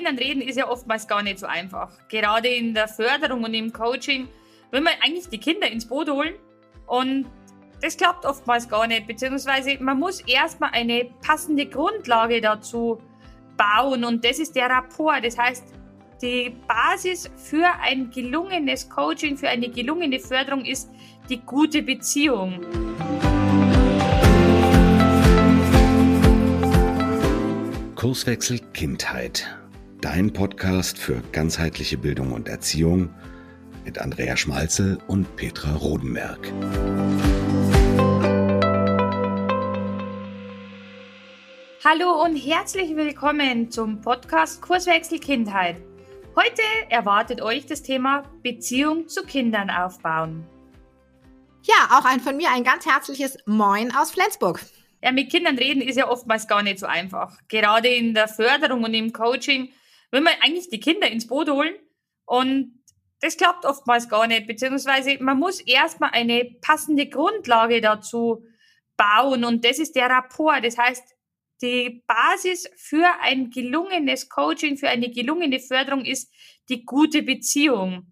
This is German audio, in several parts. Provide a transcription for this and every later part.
Kindern reden ist ja oftmals gar nicht so einfach. Gerade in der Förderung und im Coaching will man eigentlich die Kinder ins Boot holen und das klappt oftmals gar nicht, beziehungsweise man muss erstmal eine passende Grundlage dazu bauen und das ist der Rapport. Das heißt, die Basis für ein gelungenes Coaching, für eine gelungene Förderung ist die gute Beziehung. Kurswechsel Kindheit. Dein Podcast für ganzheitliche Bildung und Erziehung mit Andrea Schmalzel und Petra Rodenberg. Hallo und herzlich willkommen zum Podcast Kurswechsel Kindheit. Heute erwartet euch das Thema Beziehung zu Kindern aufbauen. Ja, auch ein von mir ein ganz herzliches Moin aus Flensburg. Ja, mit Kindern reden ist ja oftmals gar nicht so einfach. Gerade in der Förderung und im Coaching will man eigentlich die Kinder ins Boot holen und das klappt oftmals gar nicht, beziehungsweise man muss erstmal eine passende Grundlage dazu bauen und das ist der Rapport. Das heißt, die Basis für ein gelungenes Coaching, für eine gelungene Förderung ist die gute Beziehung.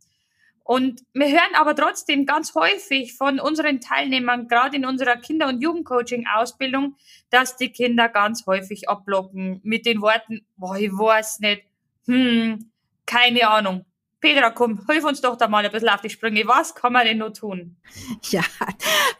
Und wir hören aber trotzdem ganz häufig von unseren Teilnehmern, gerade in unserer Kinder- und Jugendcoaching-Ausbildung, dass die Kinder ganz häufig abblocken mit den Worten, boah, ich weiß nicht, hm, keine Ahnung, Petra, komm, hilf uns doch da mal ein bisschen auf die Sprünge. Was kann man denn nur tun? Ja,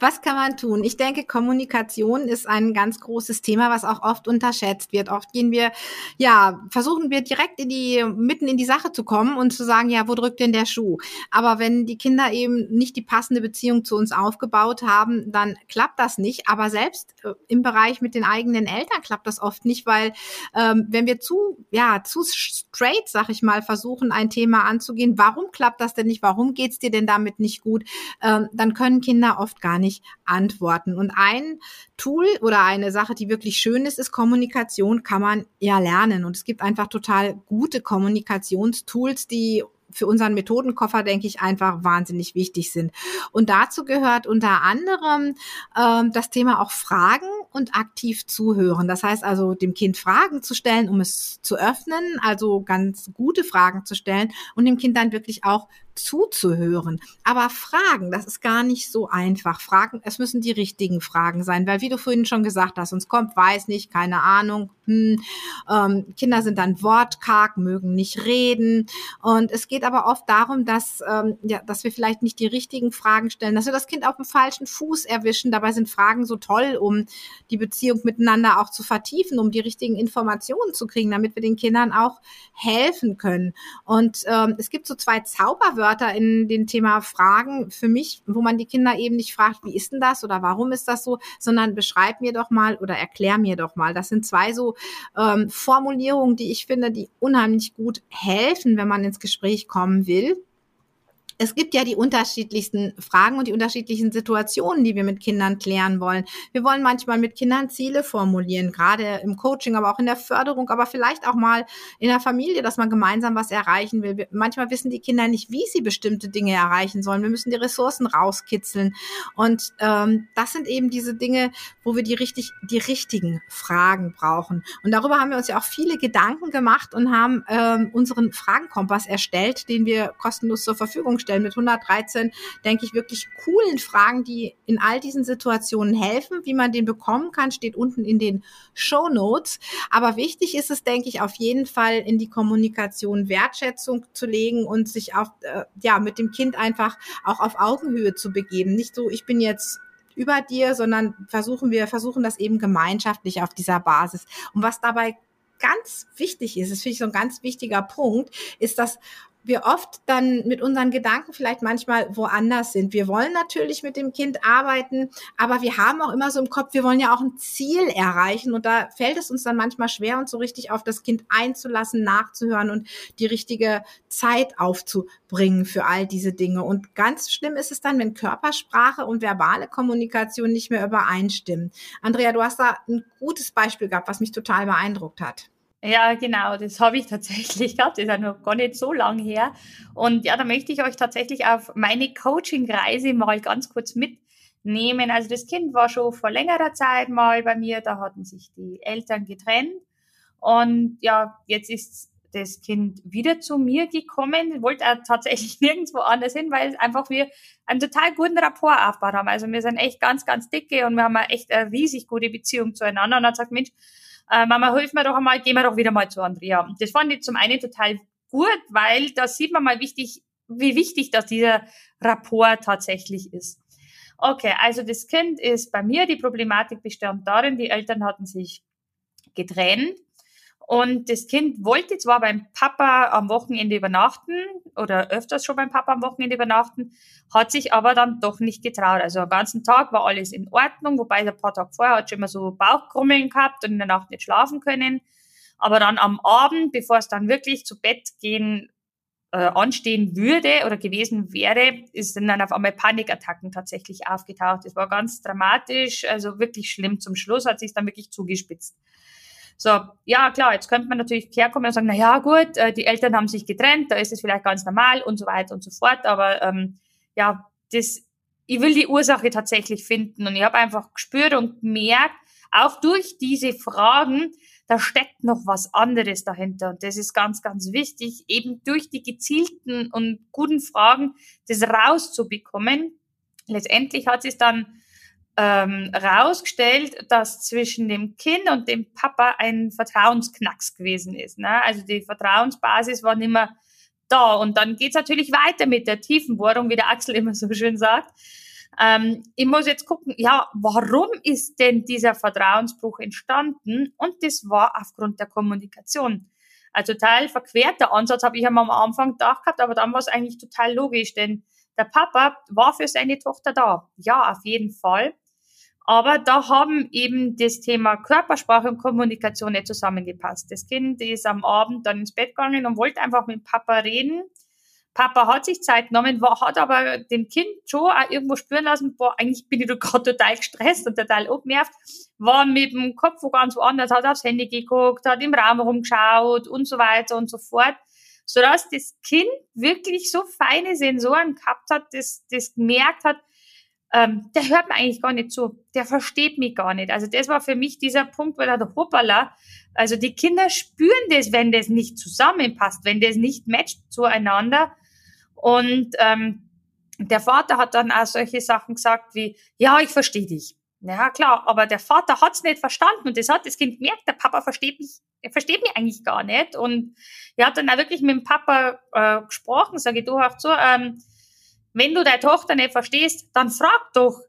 was kann man tun? Ich denke, Kommunikation ist ein ganz großes Thema, was auch oft unterschätzt wird. Oft gehen wir, ja, versuchen wir direkt in die, mitten in die Sache zu kommen und zu sagen, ja, wo drückt denn der Schuh? Aber wenn die Kinder eben nicht die passende Beziehung zu uns aufgebaut haben, dann klappt das nicht. Aber selbst äh, im Bereich mit den eigenen Eltern klappt das oft nicht, weil ähm, wenn wir zu, ja, zu straight, sag ich mal, versuchen, ein Thema anzusehen, anzugehen, warum klappt das denn nicht, warum geht's dir denn damit nicht gut, ähm, dann können Kinder oft gar nicht antworten. Und ein Tool oder eine Sache, die wirklich schön ist, ist Kommunikation, kann man ja lernen. Und es gibt einfach total gute Kommunikationstools, die für unseren Methodenkoffer, denke ich, einfach wahnsinnig wichtig sind. Und dazu gehört unter anderem ähm, das Thema auch Fragen und aktiv zuhören. Das heißt also, dem Kind Fragen zu stellen, um es zu öffnen, also ganz gute Fragen zu stellen und dem Kind dann wirklich auch zuzuhören. Aber Fragen, das ist gar nicht so einfach. Fragen, es müssen die richtigen Fragen sein, weil wie du vorhin schon gesagt hast, uns kommt, weiß nicht, keine Ahnung. Hm, ähm, Kinder sind dann wortkarg, mögen nicht reden. Und es geht aber oft darum, dass, ähm, ja, dass wir vielleicht nicht die richtigen Fragen stellen, dass wir das Kind auf dem falschen Fuß erwischen. Dabei sind Fragen so toll, um die Beziehung miteinander auch zu vertiefen, um die richtigen Informationen zu kriegen, damit wir den Kindern auch helfen können. Und ähm, es gibt so zwei Zauberwörter, Wörter in dem Thema Fragen für mich, wo man die Kinder eben nicht fragt, wie ist denn das oder warum ist das so, sondern beschreib mir doch mal oder erklär mir doch mal. Das sind zwei so ähm, Formulierungen, die ich finde, die unheimlich gut helfen, wenn man ins Gespräch kommen will es gibt ja die unterschiedlichsten Fragen und die unterschiedlichen Situationen, die wir mit Kindern klären wollen. Wir wollen manchmal mit Kindern Ziele formulieren, gerade im Coaching, aber auch in der Förderung, aber vielleicht auch mal in der Familie, dass man gemeinsam was erreichen will. Manchmal wissen die Kinder nicht, wie sie bestimmte Dinge erreichen sollen. Wir müssen die Ressourcen rauskitzeln. Und ähm, das sind eben diese Dinge, wo wir die richtig, die richtigen Fragen brauchen. Und darüber haben wir uns ja auch viele Gedanken gemacht und haben ähm, unseren Fragenkompass erstellt, den wir kostenlos zur Verfügung stellen stellen mit 113, denke ich, wirklich coolen Fragen, die in all diesen Situationen helfen. Wie man den bekommen kann, steht unten in den Show Notes. Aber wichtig ist es, denke ich, auf jeden Fall in die Kommunikation Wertschätzung zu legen und sich auch, äh, ja, mit dem Kind einfach auch auf Augenhöhe zu begeben. Nicht so, ich bin jetzt über dir, sondern versuchen wir versuchen das eben gemeinschaftlich auf dieser Basis. Und was dabei ganz wichtig ist, das finde ich so ein ganz wichtiger Punkt, ist, dass wir oft dann mit unseren Gedanken vielleicht manchmal woanders sind. Wir wollen natürlich mit dem Kind arbeiten, aber wir haben auch immer so im Kopf, wir wollen ja auch ein Ziel erreichen und da fällt es uns dann manchmal schwer, uns so richtig auf das Kind einzulassen, nachzuhören und die richtige Zeit aufzubringen für all diese Dinge. Und ganz schlimm ist es dann, wenn Körpersprache und verbale Kommunikation nicht mehr übereinstimmen. Andrea, du hast da ein gutes Beispiel gehabt, was mich total beeindruckt hat. Ja, genau, das habe ich tatsächlich gehabt. Das ist ja noch gar nicht so lang her. Und ja, da möchte ich euch tatsächlich auf meine Coaching-Reise mal ganz kurz mitnehmen. Also das Kind war schon vor längerer Zeit mal bei mir, da hatten sich die Eltern getrennt. Und ja, jetzt ist das Kind wieder zu mir gekommen, wollte er tatsächlich nirgendwo anders hin, weil einfach wir einen total guten Rapport aufgebaut haben. Also wir sind echt ganz, ganz dicke und wir haben echt eine riesig gute Beziehung zueinander. Und er hat gesagt, Mensch, äh, Mama, hilf mir doch einmal, gehen wir doch wieder mal zu Andrea. Das fand ich zum einen total gut, weil da sieht man mal wichtig, wie wichtig dass dieser Rapport tatsächlich ist. Okay, also das Kind ist bei mir, die Problematik bestand darin, die Eltern hatten sich getrennt und das Kind wollte zwar beim Papa am Wochenende übernachten oder öfters schon beim Papa am Wochenende übernachten, hat sich aber dann doch nicht getraut. Also am ganzen Tag war alles in Ordnung, wobei der paar Tage vorher hat schon immer so Bauchkrummeln gehabt und in der Nacht nicht schlafen können. Aber dann am Abend, bevor es dann wirklich zu Bett gehen äh, anstehen würde oder gewesen wäre, ist dann auf einmal Panikattacken tatsächlich aufgetaucht. Das war ganz dramatisch, also wirklich schlimm. Zum Schluss hat sich dann wirklich zugespitzt. So, ja klar, jetzt könnte man natürlich herkommen und sagen, na ja gut, äh, die Eltern haben sich getrennt, da ist es vielleicht ganz normal und so weiter und so fort, aber ähm, ja, das, ich will die Ursache tatsächlich finden und ich habe einfach gespürt und gemerkt, auch durch diese Fragen, da steckt noch was anderes dahinter. Und das ist ganz, ganz wichtig, eben durch die gezielten und guten Fragen das rauszubekommen. Letztendlich hat es dann ähm, rausgestellt, dass zwischen dem Kind und dem Papa ein Vertrauensknacks gewesen ist. Ne? Also die Vertrauensbasis war nicht mehr da. Und dann geht's natürlich weiter mit der Tiefenbohrung, wie der Axel immer so schön sagt. Ähm, ich muss jetzt gucken, ja, warum ist denn dieser Vertrauensbruch entstanden? Und das war aufgrund der Kommunikation. Ein total verquerter Ansatz habe ich am Anfang gedacht gehabt, aber dann war es eigentlich total logisch, denn der Papa war für seine Tochter da. Ja, auf jeden Fall. Aber da haben eben das Thema Körpersprache und Kommunikation nicht zusammengepasst. Das Kind ist am Abend dann ins Bett gegangen und wollte einfach mit Papa reden. Papa hat sich Zeit genommen, hat aber dem Kind schon auch irgendwo spüren lassen, boah, eigentlich bin ich gerade total gestresst und total abgenervt, war mit dem Kopf wo ganz woanders, hat aufs Handy geguckt, hat im Raum rumgeschaut und so weiter und so fort, sodass das Kind wirklich so feine Sensoren gehabt hat, das, das gemerkt hat, ähm, der hört mir eigentlich gar nicht zu, der versteht mich gar nicht. Also das war für mich dieser Punkt, wo der hoppala, also die Kinder spüren das, wenn das nicht zusammenpasst, wenn das nicht matcht zueinander. Und ähm, der Vater hat dann auch solche Sachen gesagt wie, ja, ich verstehe dich. Ja, klar, aber der Vater hat's nicht verstanden und das hat das Kind gemerkt, der Papa versteht mich, er versteht mich eigentlich gar nicht. Und er hat dann auch wirklich mit dem Papa äh, gesprochen, sage ich, du auch so, ähm, wenn du deine Tochter nicht verstehst, dann frag doch.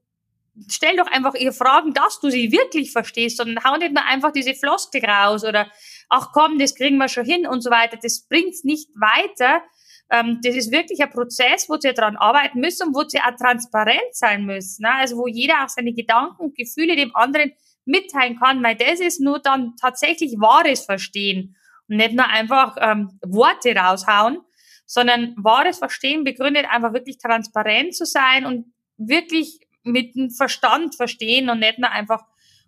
Stell doch einfach ihr Fragen, dass du sie wirklich verstehst und hau nicht nur einfach diese Floskel raus oder ach komm, das kriegen wir schon hin und so weiter. Das bringt's nicht weiter. Ähm, das ist wirklich ein Prozess, wo sie dran arbeiten müssen und wo sie auch transparent sein müssen. Ne? Also wo jeder auch seine Gedanken und Gefühle dem anderen mitteilen kann, weil das ist nur dann tatsächlich wahres Verstehen und nicht nur einfach ähm, Worte raushauen sondern wahres Verstehen begründet einfach wirklich transparent zu sein und wirklich mit dem Verstand verstehen und nicht nur einfach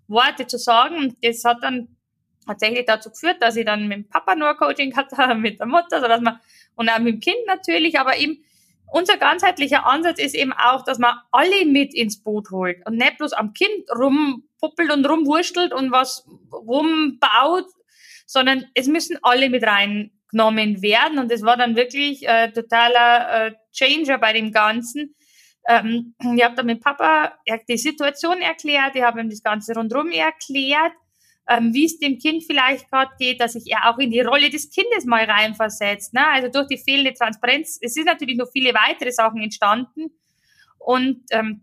Worte zu sagen. Und das hat dann tatsächlich dazu geführt, dass ich dann mit dem Papa nur Coaching habe, mit der Mutter, so dass man, und auch mit dem Kind natürlich, aber eben unser ganzheitlicher Ansatz ist eben auch, dass man alle mit ins Boot holt und nicht bloß am Kind rumpuppelt und rumwurschtelt und was rumbaut, sondern es müssen alle mit rein genommen werden. Und das war dann wirklich äh, totaler äh, Changer bei dem Ganzen. Ähm, ich habe dann mit Papa die Situation erklärt, ich habe ihm das Ganze rundherum erklärt, ähm, wie es dem Kind vielleicht gerade geht, dass sich er auch in die Rolle des Kindes mal reinversetzt. Ne? Also durch die fehlende Transparenz, es sind natürlich noch viele weitere Sachen entstanden. Und ähm,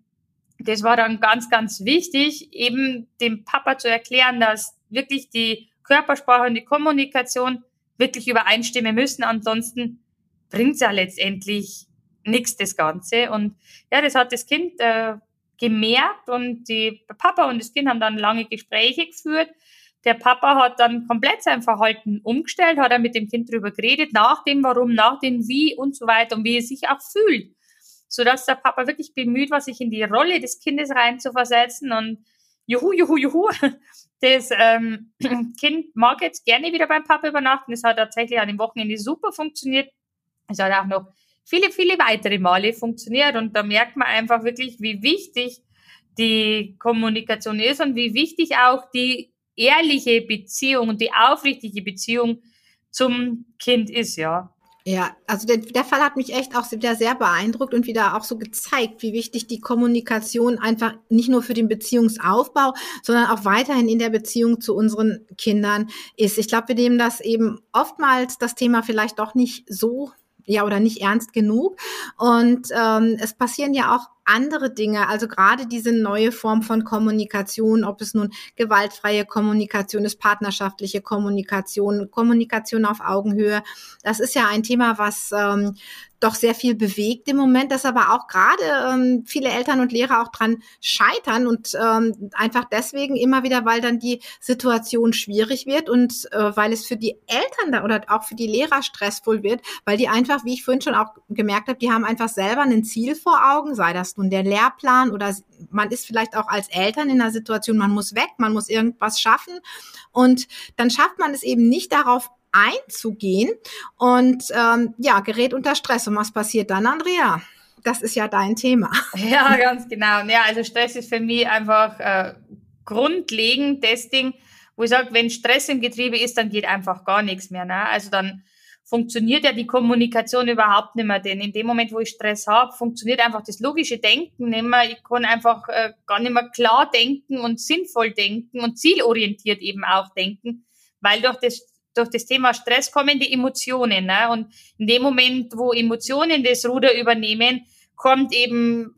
das war dann ganz, ganz wichtig, eben dem Papa zu erklären, dass wirklich die Körpersprache und die Kommunikation wirklich übereinstimmen müssen. Ansonsten bringt's ja letztendlich nichts, das Ganze. Und ja, das hat das Kind äh, gemerkt und die Papa und das Kind haben dann lange Gespräche geführt. Der Papa hat dann komplett sein Verhalten umgestellt, hat er mit dem Kind drüber geredet, nach dem Warum, nach dem Wie und so weiter und wie er sich auch fühlt. Sodass der Papa wirklich bemüht war, sich in die Rolle des Kindes reinzuversetzen und juhu, juhu, juhu, das ähm, Kind mag jetzt gerne wieder beim Papa übernachten. Das hat tatsächlich an dem Wochenende super funktioniert. Es hat auch noch viele, viele weitere Male funktioniert. Und da merkt man einfach wirklich, wie wichtig die Kommunikation ist und wie wichtig auch die ehrliche Beziehung und die aufrichtige Beziehung zum Kind ist, ja. Ja, also der, der Fall hat mich echt auch wieder sehr beeindruckt und wieder auch so gezeigt, wie wichtig die Kommunikation einfach nicht nur für den Beziehungsaufbau, sondern auch weiterhin in der Beziehung zu unseren Kindern ist. Ich glaube, wir nehmen das eben oftmals das Thema vielleicht doch nicht so ja oder nicht ernst genug. Und ähm, es passieren ja auch andere Dinge, also gerade diese neue Form von Kommunikation, ob es nun gewaltfreie Kommunikation ist, partnerschaftliche Kommunikation, Kommunikation auf Augenhöhe, das ist ja ein Thema, was ähm, doch sehr viel bewegt im Moment, dass aber auch gerade ähm, viele Eltern und Lehrer auch dran scheitern und ähm, einfach deswegen immer wieder, weil dann die Situation schwierig wird und äh, weil es für die Eltern da oder auch für die Lehrer stressvoll wird, weil die einfach, wie ich vorhin schon auch gemerkt habe, die haben einfach selber ein Ziel vor Augen, sei das nun der Lehrplan oder man ist vielleicht auch als Eltern in einer Situation, man muss weg, man muss irgendwas schaffen und dann schafft man es eben nicht darauf einzugehen und ähm, ja, gerät unter Stress. Und was passiert dann, Andrea? Das ist ja dein Thema. Ja, ganz genau. Ja, also Stress ist für mich einfach äh, grundlegend das Ding, wo ich sage, wenn Stress im Getriebe ist, dann geht einfach gar nichts mehr. Ne? Also dann funktioniert ja die Kommunikation überhaupt nicht mehr. Denn in dem Moment, wo ich Stress habe, funktioniert einfach das logische Denken nicht mehr. Ich kann einfach äh, gar nicht mehr klar denken und sinnvoll denken und zielorientiert eben auch denken, weil durch das durch das Thema Stress kommen die Emotionen. Ne? Und in dem Moment, wo Emotionen das Ruder übernehmen, kommt eben,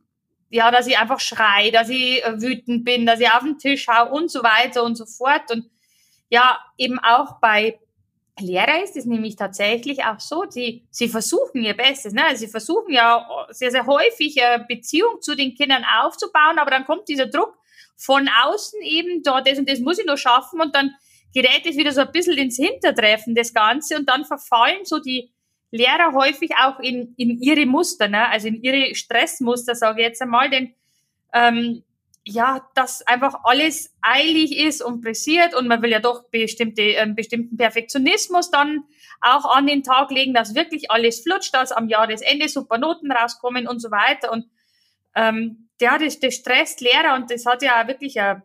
ja, dass ich einfach schrei, dass ich äh, wütend bin, dass ich auf den Tisch hau und so weiter und so fort. Und ja, eben auch bei Lehrer ist es nämlich tatsächlich auch so, sie, sie versuchen ihr Bestes. Ne? Sie versuchen ja sehr, sehr häufig eine Beziehung zu den Kindern aufzubauen, aber dann kommt dieser Druck von außen eben, da das und das muss ich noch schaffen und dann gerät es wieder so ein bisschen ins Hintertreffen, das Ganze, und dann verfallen so die Lehrer häufig auch in, in ihre Muster, ne? also in ihre Stressmuster, sage ich jetzt einmal, denn ähm, ja, dass einfach alles eilig ist und pressiert und man will ja doch bestimmte, ähm, bestimmten Perfektionismus dann auch an den Tag legen, dass wirklich alles flutscht, dass am Jahresende super Noten rauskommen und so weiter. Und ähm, ja, das, das stresst Lehrer und das hat ja wirklich eine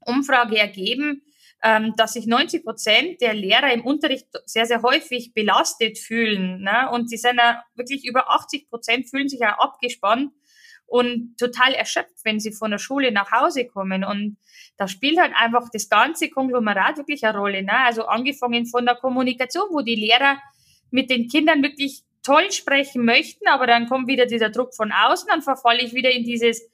Umfrage ergeben, ähm, dass sich 90 Prozent der Lehrer im Unterricht sehr, sehr häufig belastet fühlen. Ne? Und sie sind ja wirklich über 80 Prozent fühlen sich ja abgespannt und total erschöpft, wenn sie von der Schule nach Hause kommen. Und da spielt halt einfach das ganze Konglomerat wirklich eine Rolle. Ne? Also angefangen von der Kommunikation, wo die Lehrer mit den Kindern wirklich toll sprechen möchten, aber dann kommt wieder dieser Druck von außen, dann verfalle ich wieder in dieses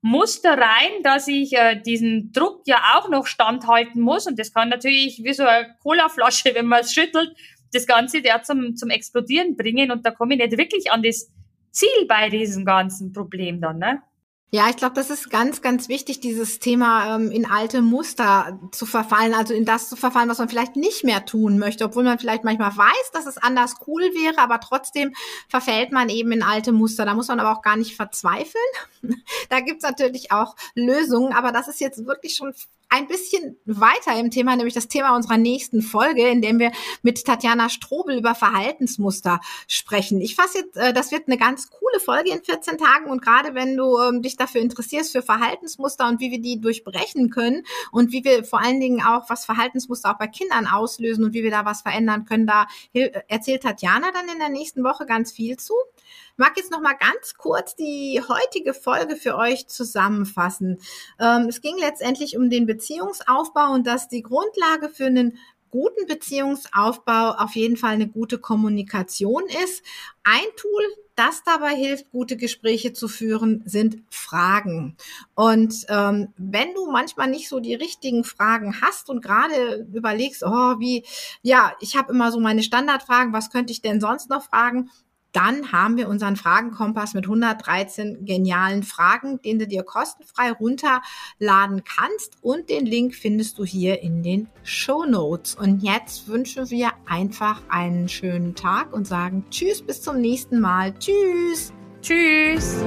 Muster rein, dass ich äh, diesen Druck ja auch noch standhalten muss. Und das kann natürlich wie so eine Colaflasche, wenn man es schüttelt, das Ganze der zum, zum Explodieren bringen. Und da komme ich nicht wirklich an das Ziel bei diesem ganzen Problem dann, ne? Ja, ich glaube, das ist ganz, ganz wichtig, dieses Thema ähm, in alte Muster zu verfallen, also in das zu verfallen, was man vielleicht nicht mehr tun möchte, obwohl man vielleicht manchmal weiß, dass es anders cool wäre, aber trotzdem verfällt man eben in alte Muster. Da muss man aber auch gar nicht verzweifeln. da gibt's natürlich auch Lösungen, aber das ist jetzt wirklich schon ein bisschen weiter im Thema, nämlich das Thema unserer nächsten Folge, in dem wir mit Tatjana Strobel über Verhaltensmuster sprechen. Ich fasse jetzt, äh, das wird eine ganz coole Folge in 14 Tagen und gerade wenn du ähm, dich dafür interessierst für Verhaltensmuster und wie wir die durchbrechen können und wie wir vor allen Dingen auch, was Verhaltensmuster auch bei Kindern auslösen und wie wir da was verändern können, da erzählt Tatjana dann in der nächsten Woche ganz viel zu mag jetzt noch mal ganz kurz die heutige Folge für euch zusammenfassen. Ähm, es ging letztendlich um den Beziehungsaufbau und dass die Grundlage für einen guten Beziehungsaufbau auf jeden Fall eine gute Kommunikation ist. Ein Tool, das dabei hilft, gute Gespräche zu führen, sind Fragen. Und ähm, wenn du manchmal nicht so die richtigen Fragen hast und gerade überlegst, oh, wie, ja, ich habe immer so meine Standardfragen, was könnte ich denn sonst noch fragen? Dann haben wir unseren Fragenkompass mit 113 genialen Fragen, den du dir kostenfrei runterladen kannst. Und den Link findest du hier in den Show Notes. Und jetzt wünschen wir einfach einen schönen Tag und sagen Tschüss, bis zum nächsten Mal. Tschüss. Tschüss.